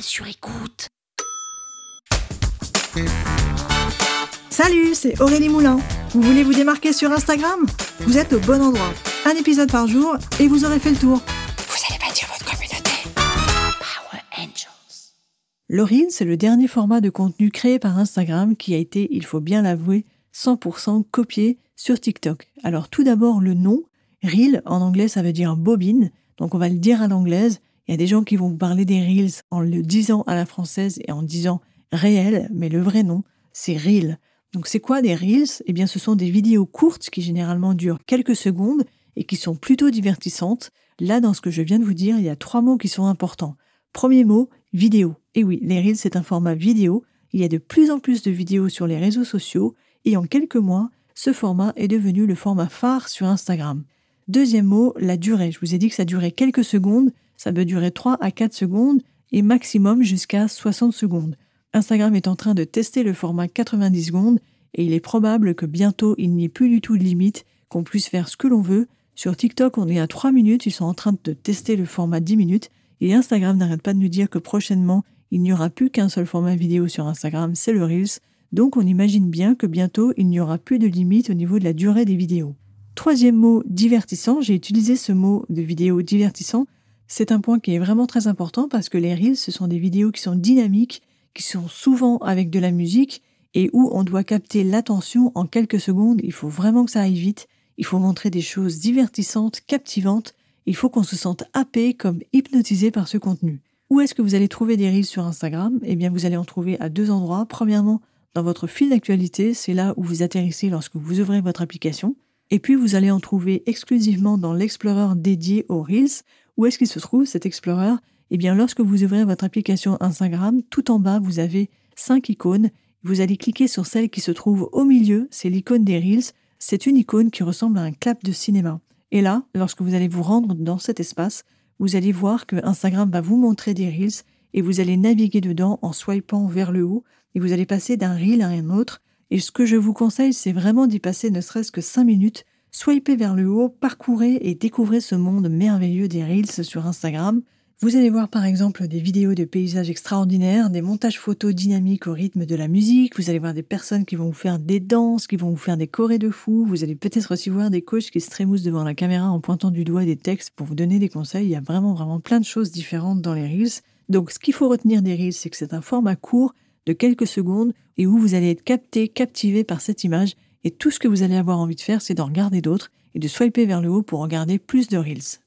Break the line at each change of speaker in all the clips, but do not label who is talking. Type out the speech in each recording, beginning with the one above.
Sur écoute.
Salut, c'est Aurélie Moulin. Vous voulez vous démarquer sur Instagram? Vous êtes au bon endroit. Un épisode par jour et vous aurez fait le tour.
Vous allez bâtir votre communauté. Power Angels.
Reel, c'est le dernier format de contenu créé par Instagram qui a été, il faut bien l'avouer, 100% copié sur TikTok. Alors tout d'abord le nom. Reel, en anglais, ça veut dire bobine. Donc on va le dire à l'anglaise. Il y a des gens qui vont vous parler des Reels en le disant à la française et en disant réel, mais le vrai nom, c'est Reel. Donc c'est quoi des Reels? Eh bien ce sont des vidéos courtes qui généralement durent quelques secondes et qui sont plutôt divertissantes. Là, dans ce que je viens de vous dire, il y a trois mots qui sont importants. Premier mot, vidéo. Et oui, les Reels, c'est un format vidéo. Il y a de plus en plus de vidéos sur les réseaux sociaux et en quelques mois, ce format est devenu le format phare sur Instagram. Deuxième mot, la durée. Je vous ai dit que ça durait quelques secondes, ça peut durer 3 à 4 secondes et maximum jusqu'à 60 secondes. Instagram est en train de tester le format 90 secondes et il est probable que bientôt il n'y ait plus du tout de limite, qu'on puisse faire ce que l'on veut. Sur TikTok, on est à 3 minutes, ils sont en train de tester le format 10 minutes et Instagram n'arrête pas de nous dire que prochainement, il n'y aura plus qu'un seul format vidéo sur Instagram, c'est le Reels. Donc on imagine bien que bientôt, il n'y aura plus de limite au niveau de la durée des vidéos. Troisième mot, divertissant. J'ai utilisé ce mot de vidéo divertissant. C'est un point qui est vraiment très important parce que les Reels, ce sont des vidéos qui sont dynamiques, qui sont souvent avec de la musique et où on doit capter l'attention en quelques secondes. Il faut vraiment que ça aille vite. Il faut montrer des choses divertissantes, captivantes. Il faut qu'on se sente happé comme hypnotisé par ce contenu. Où est-ce que vous allez trouver des reels sur Instagram? Eh bien, vous allez en trouver à deux endroits. Premièrement, dans votre fil d'actualité, c'est là où vous atterrissez lorsque vous ouvrez votre application. Et puis, vous allez en trouver exclusivement dans l'Explorer dédié aux Reels. Où est-ce qu'il se trouve cet Explorer? Eh bien, lorsque vous ouvrez votre application Instagram, tout en bas, vous avez cinq icônes. Vous allez cliquer sur celle qui se trouve au milieu, c'est l'icône des Reels. C'est une icône qui ressemble à un clap de cinéma. Et là, lorsque vous allez vous rendre dans cet espace, vous allez voir que Instagram va vous montrer des Reels et vous allez naviguer dedans en swipant vers le haut et vous allez passer d'un Reel à un autre. Et ce que je vous conseille, c'est vraiment d'y passer ne serait-ce que 5 minutes. Swipez vers le haut, parcourez et découvrez ce monde merveilleux des Reels sur Instagram. Vous allez voir par exemple des vidéos de paysages extraordinaires, des montages photos dynamiques au rythme de la musique, vous allez voir des personnes qui vont vous faire des danses, qui vont vous faire des chorés de fous, vous allez peut-être aussi voir des coachs qui se trémoussent devant la caméra en pointant du doigt des textes pour vous donner des conseils, il y a vraiment vraiment plein de choses différentes dans les Reels. Donc ce qu'il faut retenir des Reels, c'est que c'est un format court de quelques secondes et où vous allez être capté, captivé par cette image et tout ce que vous allez avoir envie de faire, c'est d'en regarder d'autres et de swiper vers le haut pour regarder plus de Reels.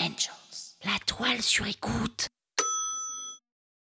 Angels. La toile sur écoute.